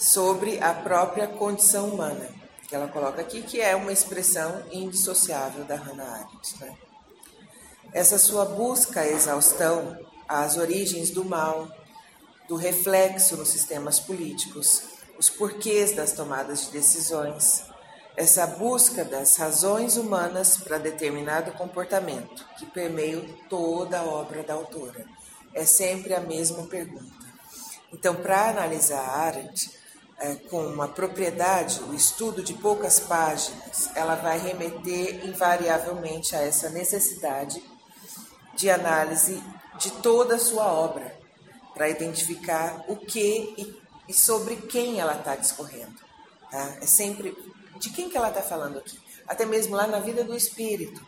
sobre a própria condição humana, que ela coloca aqui, que é uma expressão indissociável da Hannah Arendt. Né? Essa sua busca à exaustão às origens do mal, do reflexo nos sistemas políticos, os porquês das tomadas de decisões, essa busca das razões humanas para determinado comportamento que permeia toda a obra da autora. É sempre a mesma pergunta. Então, para analisar Arendt é, com uma propriedade, o estudo de poucas páginas, ela vai remeter invariavelmente a essa necessidade de análise de toda a sua obra, para identificar o que e, e sobre quem ela está discorrendo. Tá? É sempre de quem que ela está falando aqui? Até mesmo lá na vida do espírito.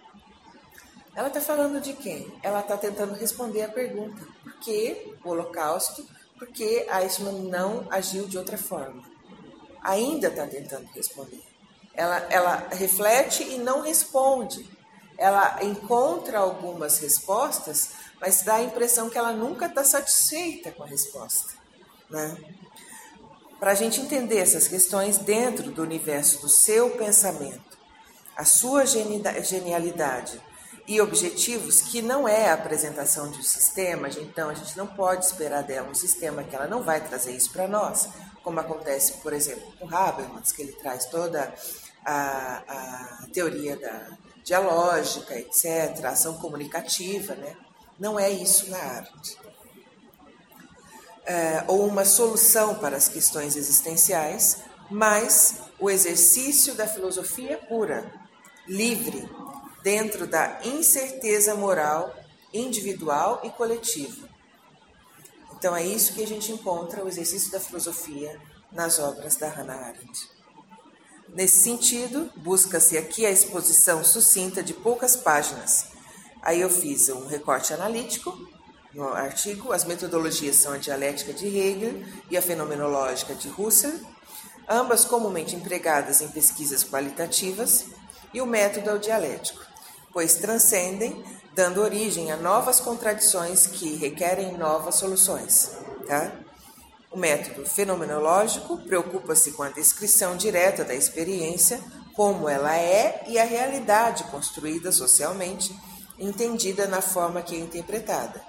Ela está falando de quem? Ela está tentando responder a pergunta: por que o Holocausto? Por que Eichmann não agiu de outra forma? Ainda está tentando responder. Ela, ela reflete e não responde. Ela encontra algumas respostas, mas dá a impressão que ela nunca está satisfeita com a resposta. Né? para a gente entender essas questões dentro do universo do seu pensamento, a sua genialidade e objetivos, que não é a apresentação de um sistema, então a gente não pode esperar dela um sistema que ela não vai trazer isso para nós, como acontece, por exemplo, com Habermas, que ele traz toda a, a teoria da dialógica, etc., ação comunicativa, né? Não é isso na arte é, ou uma solução para as questões existenciais, mas o exercício da filosofia pura, livre, dentro da incerteza moral individual e coletiva. Então é isso que a gente encontra o exercício da filosofia nas obras da Hannah Arendt. Nesse sentido, busca-se aqui a exposição sucinta de poucas páginas. Aí eu fiz um recorte analítico no artigo, as metodologias são a dialética de Hegel e a fenomenológica de Husserl, ambas comumente empregadas em pesquisas qualitativas, e o método é o dialético, pois transcendem, dando origem a novas contradições que requerem novas soluções. Tá? O método fenomenológico preocupa-se com a descrição direta da experiência, como ela é e a realidade construída socialmente, entendida na forma que é interpretada.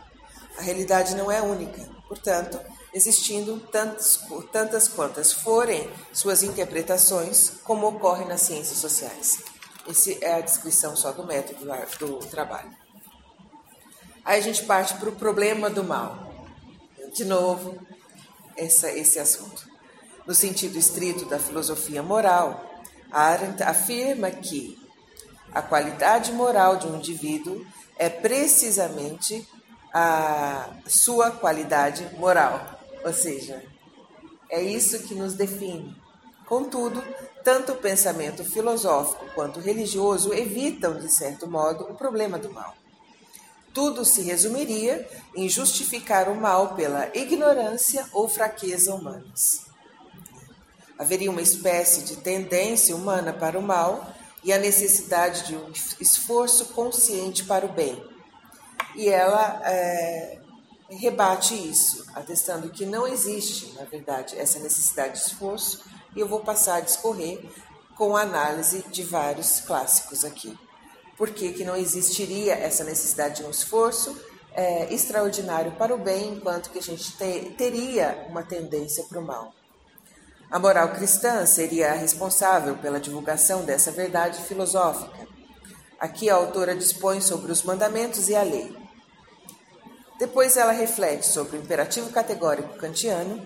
A realidade não é única, portanto, existindo tantas, tantas quantas forem suas interpretações, como ocorre nas ciências sociais. Essa é a descrição só do método do trabalho. Aí a gente parte para o problema do mal. De novo, essa, esse assunto. No sentido estrito da filosofia moral, Arendt afirma que a qualidade moral de um indivíduo é precisamente a sua qualidade moral. Ou seja, é isso que nos define. Contudo, tanto o pensamento filosófico quanto religioso evitam, de certo modo, o problema do mal. Tudo se resumiria em justificar o mal pela ignorância ou fraqueza humanas. Haveria uma espécie de tendência humana para o mal e a necessidade de um esforço consciente para o bem, e ela é, rebate isso, atestando que não existe, na verdade, essa necessidade de esforço, e eu vou passar a discorrer com a análise de vários clássicos aqui. Por que, que não existiria essa necessidade de um esforço é, extraordinário para o bem, enquanto que a gente te, teria uma tendência para o mal? A moral cristã seria responsável pela divulgação dessa verdade filosófica. Aqui a autora dispõe sobre os mandamentos e a lei. Depois ela reflete sobre o imperativo categórico kantiano,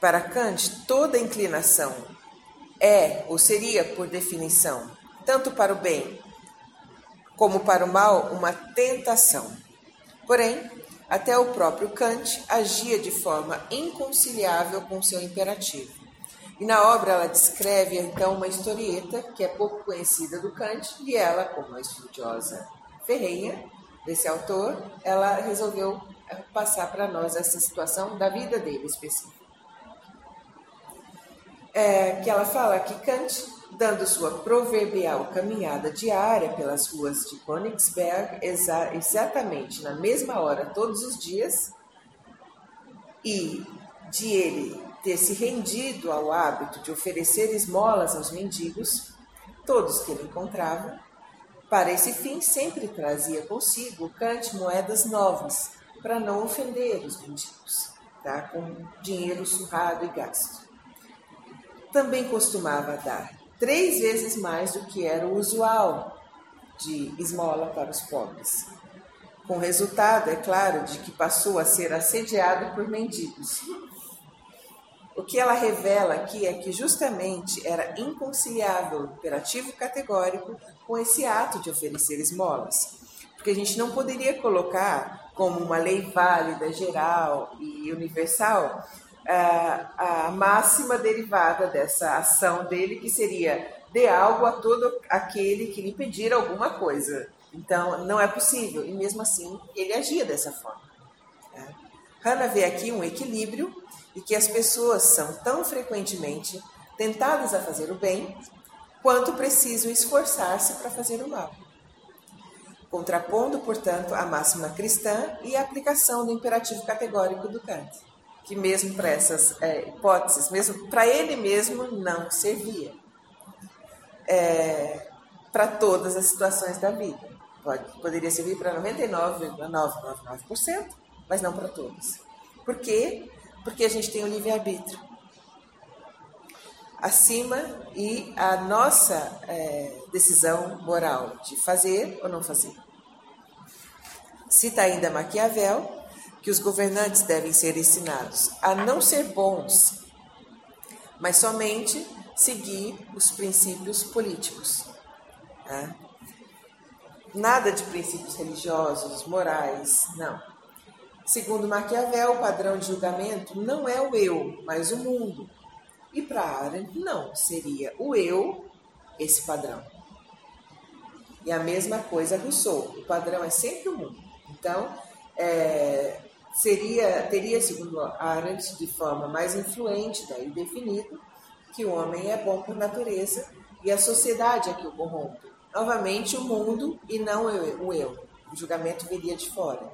para Kant toda inclinação é ou seria, por definição, tanto para o bem como para o mal, uma tentação. Porém, até o próprio Kant agia de forma inconciliável com seu imperativo. E na obra ela descreve então uma historieta que é pouco conhecida do Kant e ela, como estudiosa ferrenha, desse autor, ela resolveu passar para nós essa situação da vida dele específica. É, que ela fala que Kant, dando sua proverbial caminhada diária pelas ruas de Königsberg, exa exatamente na mesma hora todos os dias, e de ele ter se rendido ao hábito de oferecer esmolas aos mendigos, todos que ele encontrava, para esse fim sempre trazia consigo cante moedas novas, para não ofender os mendigos, tá? com dinheiro surrado e gasto. Também costumava dar três vezes mais do que era o usual de esmola para os pobres. Com resultado, é claro, de que passou a ser assediado por mendigos. O que ela revela aqui é que justamente era inconciliável o imperativo categórico com esse ato de oferecer esmolas. Porque a gente não poderia colocar como uma lei válida, geral e universal a, máxima derivada dessa ação dele, que seria dê algo a todo aquele que lhe pedir alguma coisa. Então, não é possível. E mesmo assim, ele agia dessa forma. Né? Hannah vê aqui um equilíbrio e que as pessoas são tão frequentemente tentadas a fazer o bem quanto precisam esforçar-se para fazer o mal. Contrapondo, portanto, a máxima cristã e a aplicação do imperativo categórico do Kant, que mesmo para essas é, hipóteses, mesmo para ele mesmo, não servia é, para todas as situações da vida. Pode, poderia servir para 99,999%, mas não para todas. Por quê? Porque a gente tem o livre-arbítrio acima e a nossa é, decisão moral de fazer ou não fazer. Cita ainda Maquiavel que os governantes devem ser ensinados a não ser bons, mas somente seguir os princípios políticos. Né? Nada de princípios religiosos, morais, não. Segundo Maquiavel, o padrão de julgamento não é o eu, mas o mundo. E para Arendt, não, seria o eu esse padrão. E a mesma coisa Rousseau, o padrão é sempre o mundo. Então, é, seria, teria, segundo Arendt, de forma mais influente, daí definido, que o homem é bom por natureza e a sociedade é que o corrompe novamente o mundo e não o eu. O julgamento viria de fora.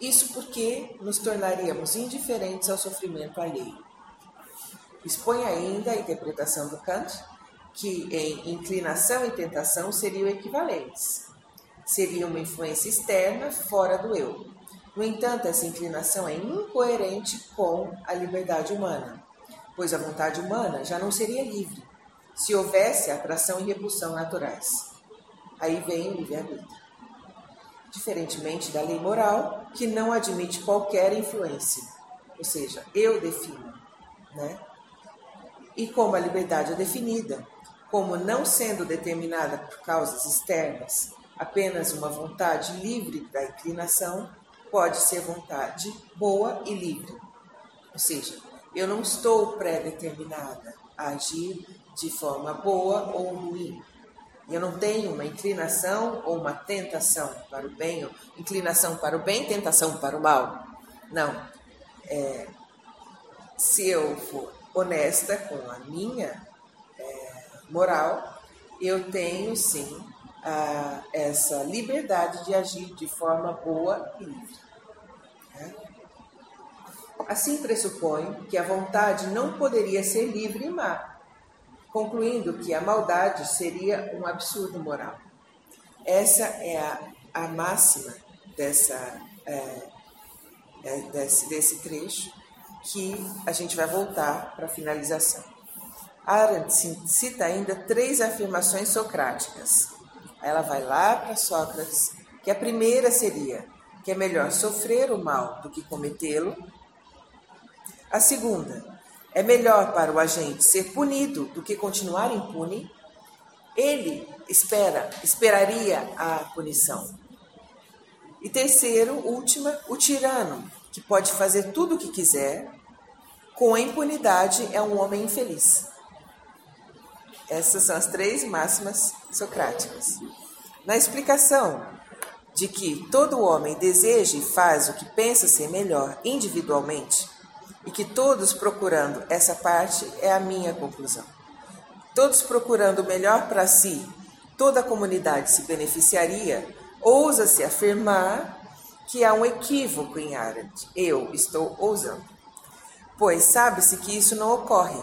Isso porque nos tornaríamos indiferentes ao sofrimento alheio. Expõe ainda a interpretação do Kant que em inclinação e tentação seriam equivalentes. Seria uma influência externa fora do eu. No entanto, essa inclinação é incoerente com a liberdade humana, pois a vontade humana já não seria livre, se houvesse atração e repulsão naturais. Aí vem o livre-arbítrio. Diferentemente da lei moral, que não admite qualquer influência, ou seja, eu defino, né? E como a liberdade é definida, como não sendo determinada por causas externas, apenas uma vontade livre da inclinação, pode ser vontade boa e livre. Ou seja, eu não estou pré-determinada a agir de forma boa ou ruim. Eu não tenho uma inclinação ou uma tentação para o bem, inclinação para o bem, tentação para o mal. Não. É, se eu for honesta com a minha é, moral, eu tenho sim a, essa liberdade de agir de forma boa e livre. Né? Assim pressupõe que a vontade não poderia ser livre e má, concluindo que a maldade seria um absurdo moral. Essa é a, a máxima dessa, é, é, desse, desse trecho que a gente vai voltar para a finalização. Arendt cita ainda três afirmações socráticas. Ela vai lá para Sócrates, que a primeira seria que é melhor sofrer o mal do que cometê-lo. A segunda, é melhor para o agente ser punido do que continuar impune. Ele espera, esperaria a punição. E terceiro, última, o tirano, que pode fazer tudo o que quiser, com impunidade é um homem infeliz. Essas são as três máximas socráticas. Na explicação de que todo homem deseja e faz o que pensa ser melhor individualmente, e que todos procurando essa parte é a minha conclusão. Todos procurando o melhor para si, toda a comunidade se beneficiaria, ousa-se afirmar que há um equívoco em Arendt. Eu estou ousando. pois sabe-se que isso não ocorre.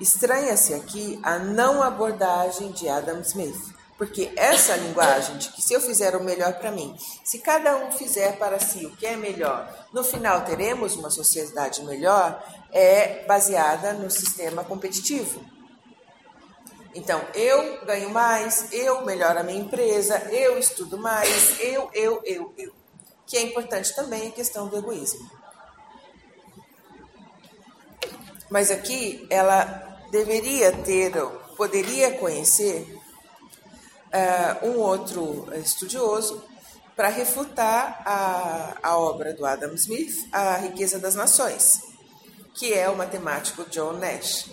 Estranha-se aqui a não abordagem de Adam Smith, porque essa linguagem de que se eu fizer o melhor para mim, se cada um fizer para si o que é melhor, no final teremos uma sociedade melhor, é baseada no sistema competitivo. Então, eu ganho mais, eu melhoro a minha empresa, eu estudo mais, eu, eu, eu, eu. Que é importante também a questão do egoísmo. Mas aqui ela deveria ter, poderia conhecer uh, um outro estudioso para refutar a, a obra do Adam Smith, A Riqueza das Nações, que é o matemático John Nash,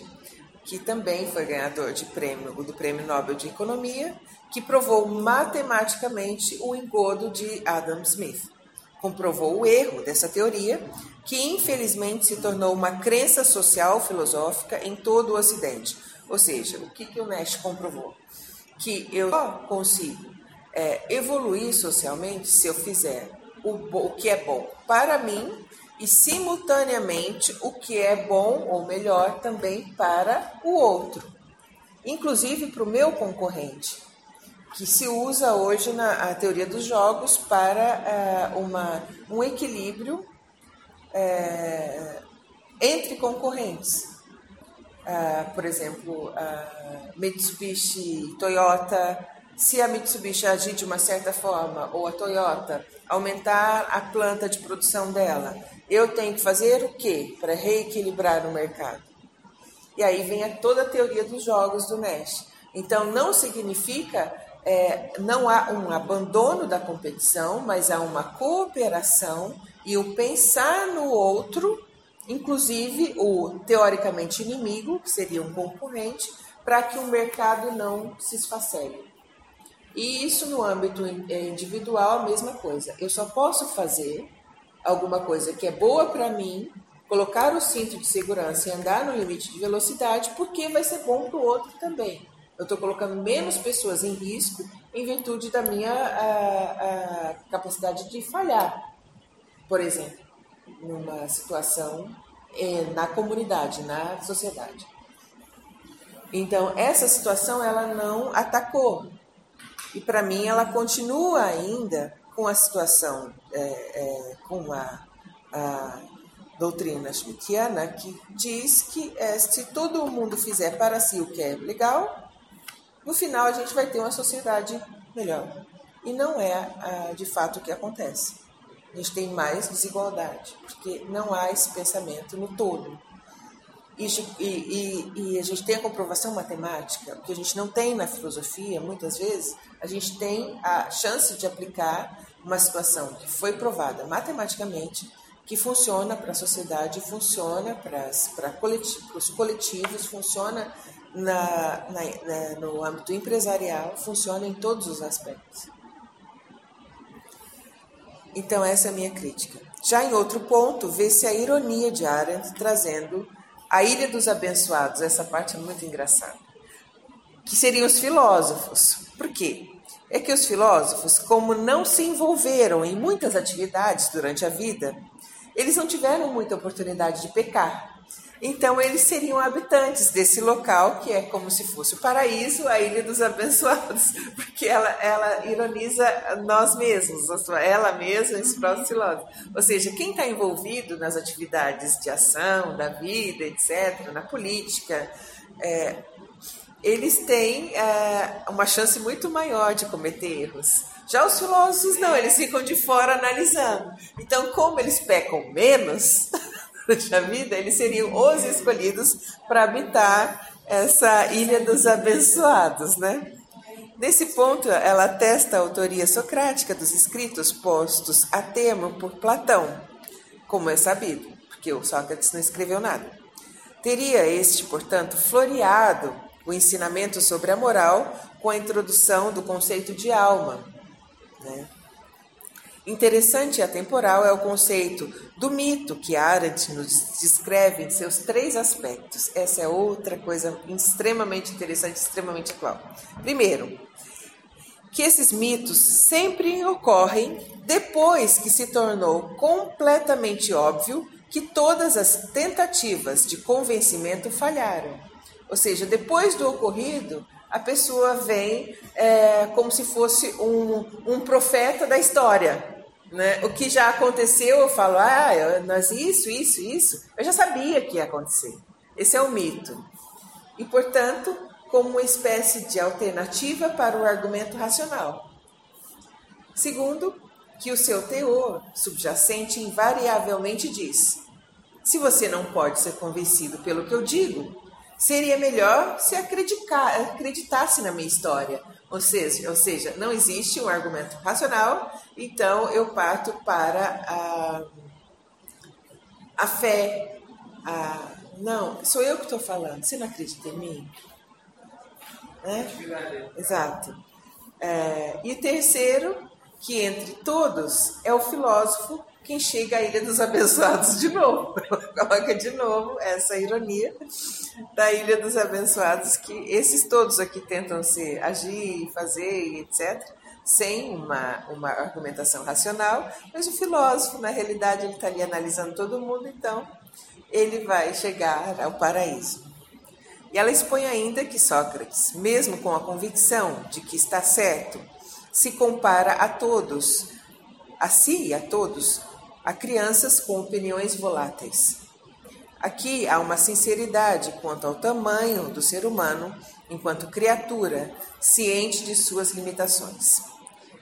que também foi ganhador de prêmio, do Prêmio Nobel de Economia, que provou matematicamente o engodo de Adam Smith. Comprovou o erro dessa teoria, que infelizmente se tornou uma crença social filosófica em todo o Ocidente. Ou seja, o que, que o Nash comprovou? que eu consigo é, evoluir socialmente se eu fizer o, o que é bom para mim e simultaneamente o que é bom ou melhor também para o outro, inclusive para o meu concorrente, que se usa hoje na teoria dos jogos para uh, uma, um equilíbrio uh, entre concorrentes. Uh, por exemplo, Mitsubishi, Toyota, se a Mitsubishi agir de uma certa forma, ou a Toyota aumentar a planta de produção dela, eu tenho que fazer o quê para reequilibrar o mercado? E aí vem a toda a teoria dos jogos do Nash. Então, não significa, é, não há um abandono da competição, mas há uma cooperação e o pensar no outro inclusive o teoricamente inimigo, que seria um concorrente, para que o mercado não se esfacele. E isso no âmbito eh, individual, a mesma coisa. Eu só posso fazer alguma coisa que é boa para mim, colocar o cinto de segurança e andar no limite de velocidade, porque vai ser bom para o outro também. Eu estou colocando menos pessoas em risco em virtude da minha a, a capacidade de falhar, por exemplo numa situação é, na comunidade, na sociedade. Então, essa situação ela não atacou. E para mim, ela continua ainda com a situação, é, é, com a, a, doutrina schmittiana, que diz que é, se todo mundo fizer para si o que é legal, no final a gente vai ter uma sociedade melhor. E não é de fato o que acontece a gente tem mais desigualdade, porque não há esse pensamento no todo. E, e, e, a gente tem a comprovação matemática, que a gente não tem na filosofia, muitas vezes, a gente tem a chance de aplicar uma situação que foi provada matematicamente, que funciona para a sociedade, funciona para, os coletivos, funciona na, na, na, no âmbito empresarial, funciona em todos os aspectos. Então, essa é a minha crítica. Já em outro ponto, vê-se a ironia de Arendt trazendo a Ilha dos Abençoados. Essa parte é muito engraçada. Que seriam os filósofos. Por quê? É que os filósofos, como não se envolveram em muitas atividades durante a vida, eles não tiveram muita oportunidade de pecar. Então, eles seriam habitantes desse local, que é como se fosse o paraíso, a ilha dos abençoados, porque ela, ela ironiza nós mesmos, ela mesma, próprio filósofo. Ou seja, quem está envolvido nas atividades de ação, da vida, etc., na política, é, eles têm é, uma chance muito maior de cometer erros. Já os filósofos não, eles ficam de fora analisando. Então, como eles pecam menos. durante a vida, eles seriam os escolhidos para habitar essa ilha dos abençoados, né? Nesse ponto, ela atesta a autoria socrática dos escritos postos a termo por Platão, como é sabido, porque o Sócrates não escreveu nada. Teria este, portanto, floreado o ensinamento sobre a moral com a introdução do conceito de alma, né? Interessante e atemporal é o conceito do mito que Arendt nos descreve em seus três aspectos. Essa é outra coisa extremamente interessante, extremamente atual. Primeiro, que esses mitos sempre ocorrem depois que se tornou completamente óbvio que todas as tentativas de convencimento falharam. Ou seja, depois do ocorrido, a pessoa vem é, como se fosse um, um profeta da história. Né? O que já aconteceu, eu falo, ah, nós isso, isso, isso. Eu já sabia que ia acontecer. Esse é o mito. E, portanto, como uma espécie de alternativa para o argumento racional. Segundo, que o seu teor subjacente invariavelmente diz: se você não pode ser convencido pelo que eu digo, seria melhor se acreditasse na minha história. Ou seja, ou seja, não existe um argumento racional, então eu parto para a, a fé. A, não, sou eu que estou falando, você não acredita em mim? Né? Exato. É, e terceiro, que entre todos é o filósofo quem chega à Ilha dos Abençoados de novo. Coloca de novo essa ironia da Ilha dos Abençoados, que esses todos aqui tentam se agir, fazer, etc., sem uma, uma argumentação racional, mas o filósofo, na realidade, ele está ali analisando todo mundo, então ele vai chegar ao paraíso. E ela expõe ainda que Sócrates, mesmo com a convicção de que está certo, se compara a todos, a si e a todos, a crianças com opiniões voláteis. Aqui há uma sinceridade quanto ao tamanho do ser humano enquanto criatura, ciente de suas limitações.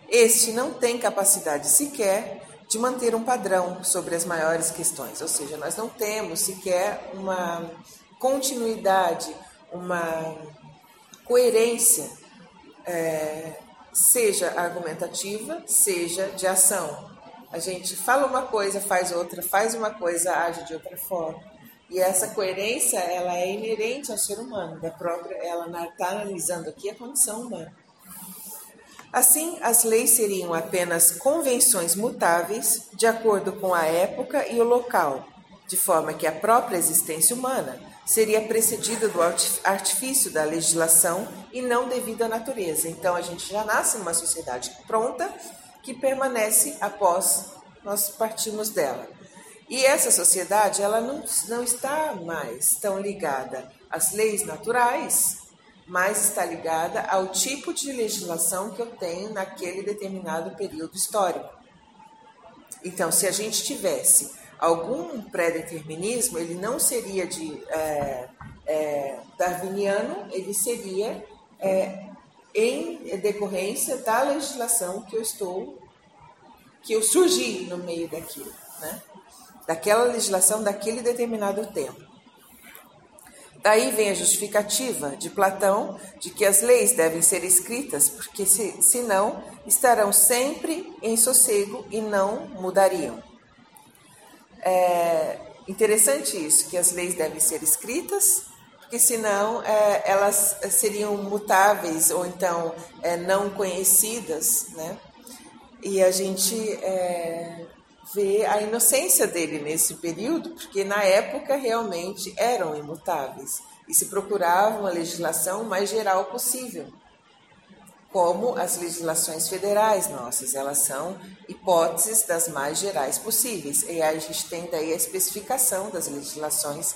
Este não tem capacidade sequer de manter um padrão sobre as maiores questões, ou seja, nós não temos sequer uma continuidade, uma coerência, é, seja argumentativa, seja de ação. A gente fala uma coisa, faz outra, faz uma coisa, age de outra forma. E essa coerência, ela é inerente ao ser humano, da própria, ela está analisando aqui a condição humana. Assim, as leis seriam apenas convenções mutáveis de acordo com a época e o local, de forma que a própria existência humana seria precedida do artifício da legislação e não devido à natureza. Então, a gente já nasce numa sociedade pronta que permanece após nós partirmos dela. E essa sociedade ela não, não está mais tão ligada às leis naturais, mas está ligada ao tipo de legislação que eu tenho naquele determinado período histórico. Então, se a gente tivesse algum pré-determinismo, ele não seria de é, é, darwiniano, ele seria é, em decorrência da legislação que eu estou, que eu surgi no meio daquilo, né? daquela legislação daquele determinado tempo. Daí vem a justificativa de Platão de que as leis devem ser escritas, porque se, senão estarão sempre em sossego e não mudariam. É interessante isso, que as leis devem ser escritas porque senão é, elas seriam mutáveis ou então é, não conhecidas, né? E a gente é, vê a inocência dele nesse período, porque na época realmente eram imutáveis e se procurava uma legislação mais geral possível, como as legislações federais nossas, elas são hipóteses das mais gerais possíveis. E aí a gente tem daí a especificação das legislações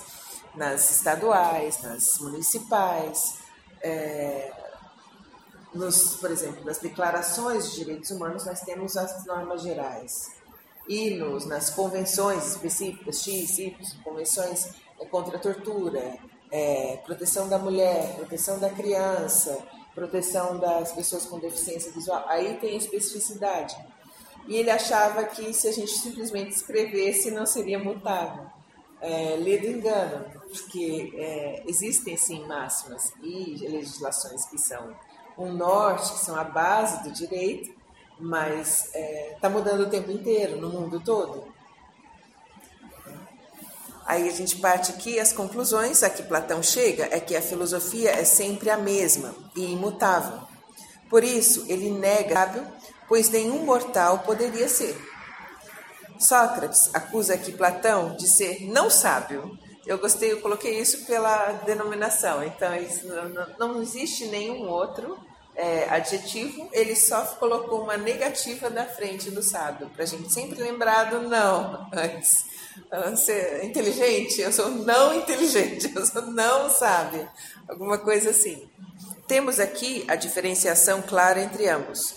nas estaduais, nas municipais, é, nos, por exemplo, nas declarações de direitos humanos nós temos as normas gerais e nos, nas convenções específicas, X, Y, convenções contra a tortura, é, proteção da mulher, proteção da criança, proteção das pessoas com deficiência visual, aí tem especificidade. E ele achava que se a gente simplesmente escrevesse não seria mutável. É, lê do engano, porque é, existem sim máximas e legislações que são um norte, que são a base do direito, mas está é, tá mudando o tempo inteiro, no mundo todo. Aí a gente parte aqui, as conclusões a que Platão chega é que a filosofia é sempre a mesma e imutável. Por isso, ele nega, pois nenhum mortal poderia ser. Sócrates acusa aqui Platão de ser não sábio eu gostei, eu coloquei isso pela denominação. Então, não, não existe nenhum outro é, adjetivo, ele só colocou uma negativa na frente do sábio, para a gente sempre lembrar do não antes. Ser inteligente, eu sou não inteligente, eu sou não sábia, alguma coisa assim. Temos aqui a diferenciação clara entre ambos.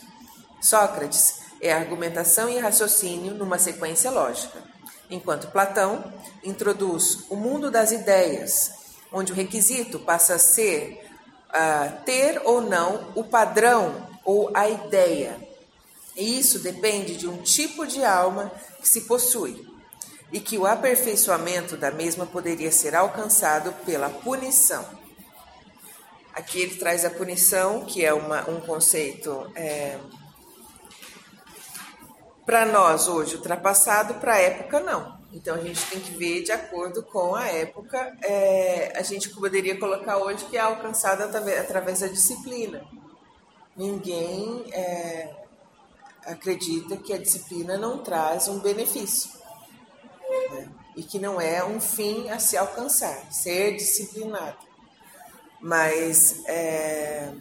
Sócrates é argumentação e raciocínio numa sequência lógica, enquanto Platão introduz o mundo das ideias, onde o requisito passa a ser uh, ter ou não o padrão ou a ideia. E isso depende de um tipo de alma que se possui, e que o aperfeiçoamento da mesma poderia ser alcançado pela punição. Aqui ele traz a punição, que é uma, um conceito é, para nós hoje ultrapassado, para a época não. Então a gente tem que ver de acordo com a época. É, a gente poderia colocar hoje que é alcançado através, da disciplina. Ninguém é, acredita que a disciplina não traz um benefício né? e que não é um fim a se alcançar, ser disciplinado. Mas é,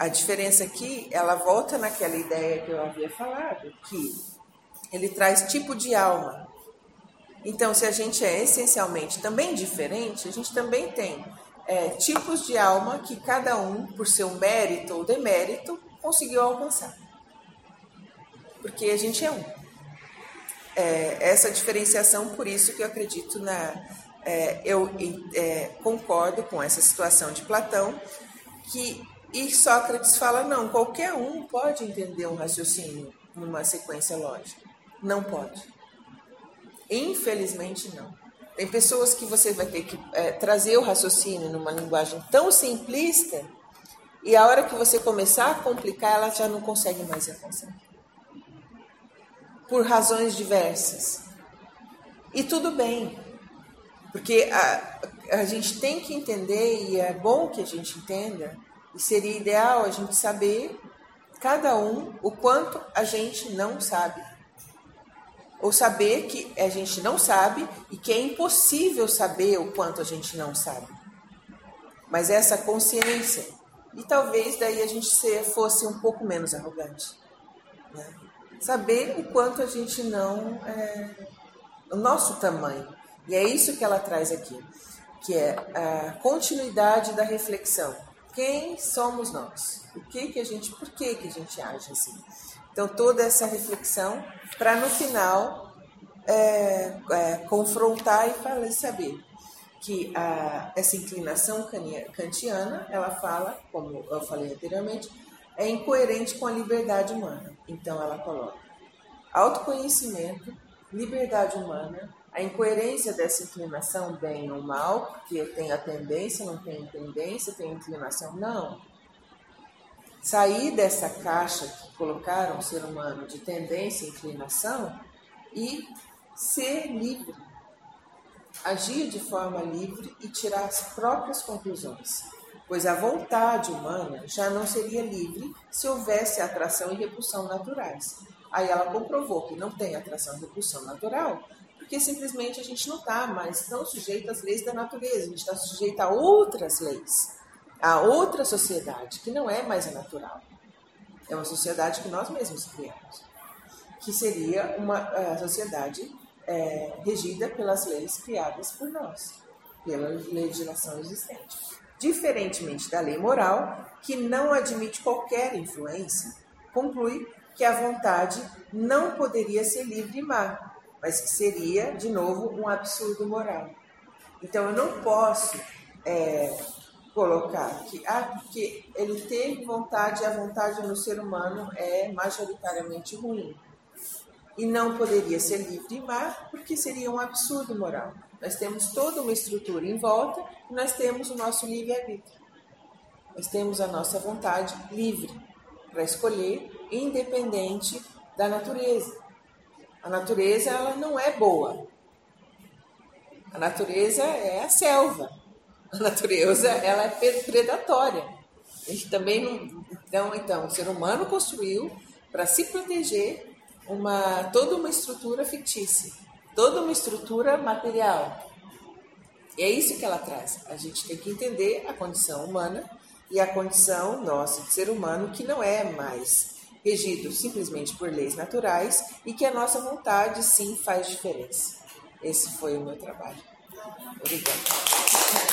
a diferença aqui, ela volta naquela ideia que eu havia falado, que ele traz tipo de alma. Então, se a gente é essencialmente também diferente, a gente também tem é, tipos de alma que cada um, por seu mérito ou demérito, conseguiu alcançar. Porque a gente é um. É, essa diferenciação, por isso que eu acredito na. É, eu é, concordo com essa situação de Platão, que e Sócrates fala: não, qualquer um pode entender um raciocínio numa sequência lógica. Não pode. Infelizmente, não. Tem pessoas que você vai ter que é, trazer o raciocínio numa linguagem tão simplista e a hora que você começar a complicar, ela já não consegue mais avançar. Por razões diversas. E tudo bem, porque a, a gente tem que entender, e é bom que a gente entenda, e seria ideal a gente saber, cada um, o quanto a gente não sabe. Ou saber que a gente não sabe e que é impossível saber o quanto a gente não sabe. Mas essa consciência. E talvez daí a gente fosse um pouco menos arrogante. Né? Saber o quanto a gente não. É, o nosso tamanho. E é isso que ela traz aqui, que é a continuidade da reflexão quem somos nós? O que que a gente, por que que a gente age assim? Então toda essa reflexão para no final é, é, confrontar e falar, saber que a, essa inclinação kantiana, ela fala, como eu falei anteriormente, é incoerente com a liberdade humana. Então ela coloca autoconhecimento, liberdade humana, a incoerência dessa inclinação, bem ou mal, porque tem a tendência, não tem tendência, tem inclinação, não. Sair dessa caixa que colocaram o ser humano de tendência e inclinação e ser livre. Agir de forma livre e tirar as próprias conclusões. Pois a vontade humana já não seria livre se houvesse atração e repulsão naturais. Aí ela comprovou que não tem atração e repulsão natural, porque simplesmente a gente não está mais tão sujeito às leis da natureza, a gente está sujeito a outras leis, a outra sociedade, que não é mais a natural. É uma sociedade que nós mesmos criamos, que seria uma sociedade é, regida pelas leis criadas por nós, pela legislação existente. Diferentemente da lei moral, que não admite qualquer influência, conclui que a vontade não poderia ser livre e má, mas que seria, de novo, um absurdo moral. Então, eu não posso é, colocar que, ah, porque ele teve vontade e a vontade no ser humano é majoritariamente ruim. E não poderia ser livre e mar, porque seria um absurdo moral. Nós temos toda uma estrutura em volta e nós temos o nosso livre-arbítrio. Nós temos a nossa vontade livre para escolher, independente da natureza. A natureza ela não é boa. A natureza é a selva. A natureza ela é predatória. A gente também não. Então, então, o ser humano construiu para se proteger uma toda uma estrutura fictícia, toda uma estrutura material. E é isso que ela traz. A gente tem que entender a condição humana e a condição nossa de ser humano que não é mais regido simplesmente por leis naturais e que a nossa vontade sim faz diferença. Esse foi o meu trabalho. Obrigada.